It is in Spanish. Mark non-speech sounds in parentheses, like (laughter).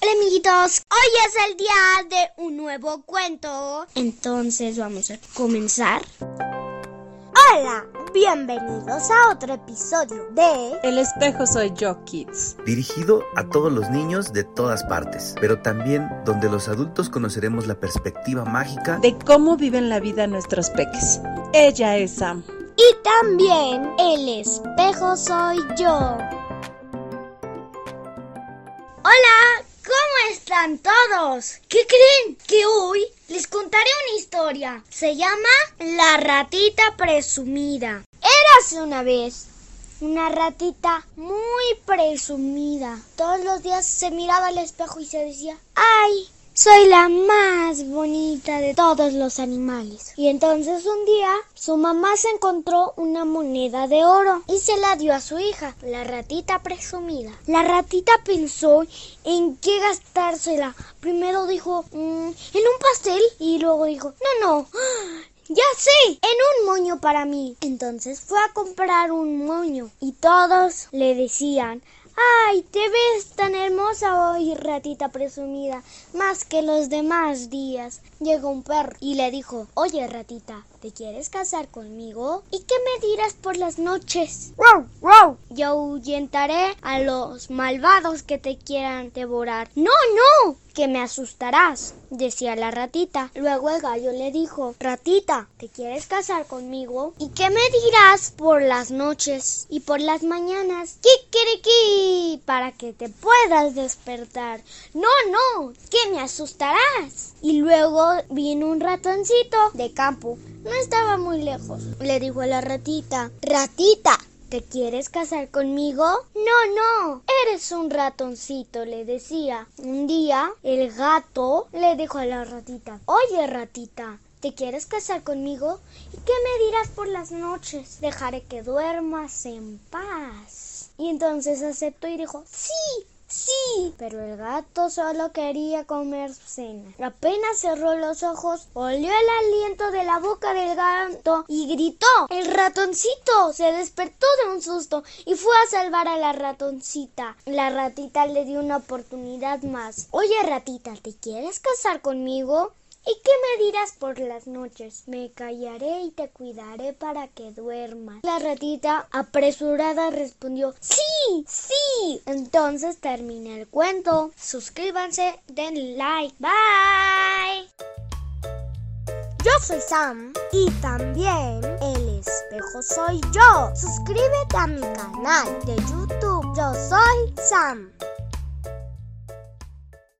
Hola amiguitos, hoy es el día de un nuevo cuento. Entonces vamos a comenzar. Hola, bienvenidos a otro episodio de El espejo soy yo, Kids. Dirigido a todos los niños de todas partes, pero también donde los adultos conoceremos la perspectiva mágica De cómo viven la vida nuestros peques. Ella es Sam. Y también el espejo soy yo. Hola, ¿cómo todos? ¿Qué creen? Que hoy les contaré una historia. Se llama La ratita presumida. Érase una vez una ratita muy presumida. Todos los días se miraba al espejo y se decía, ¡ay! Soy la más bonita de todos los animales. Y entonces un día su mamá se encontró una moneda de oro y se la dio a su hija, la ratita presumida. La ratita pensó en qué gastársela. Primero dijo, "Mm, en un pastel y luego dijo, no, no. (gasps) Ya sé, en un moño para mí. Entonces fue a comprar un moño y todos le decían, ¡Ay, te ves tan hermosa hoy, ratita presumida! Más que los demás días. Llegó un perro y le dijo, Oye, ratita, ¿te quieres casar conmigo? ¿Y qué me dirás por las noches? ¡Wow, wow! Yo ahuyentaré a los malvados que te quieran devorar. ¡No, no! Que me asustarás, decía la ratita. Luego el gallo le dijo, Ratita, ¿te quieres casar conmigo? ¿Y qué me dirás por las noches y por las mañanas? ¡Kikiriki! Para que te puedas despertar. No, no, que me asustarás. Y luego vino un ratoncito de campo. No estaba muy lejos. Le dijo a la ratita, Ratita, ¿Te quieres casar conmigo? No, no, eres un ratoncito, le decía. Un día, el gato le dijo a la ratita, Oye, ratita, ¿te quieres casar conmigo? ¿Y qué me dirás por las noches? Dejaré que duermas en paz. Y entonces aceptó y dijo, Sí, Sí, pero el gato solo quería comer cena. Apenas cerró los ojos, olió el aliento de la boca del gato y gritó. El ratoncito se despertó de un susto y fue a salvar a la ratoncita. La ratita le dio una oportunidad más. Oye, ratita, ¿te quieres casar conmigo? ¿Y qué me dirás por las noches? Me callaré y te cuidaré para que duermas. La ratita apresurada respondió Sí, sí. Entonces termina el cuento. Suscríbanse, den like. Bye. Yo soy Sam y también el espejo soy yo. Suscríbete a mi canal de YouTube. Yo soy Sam.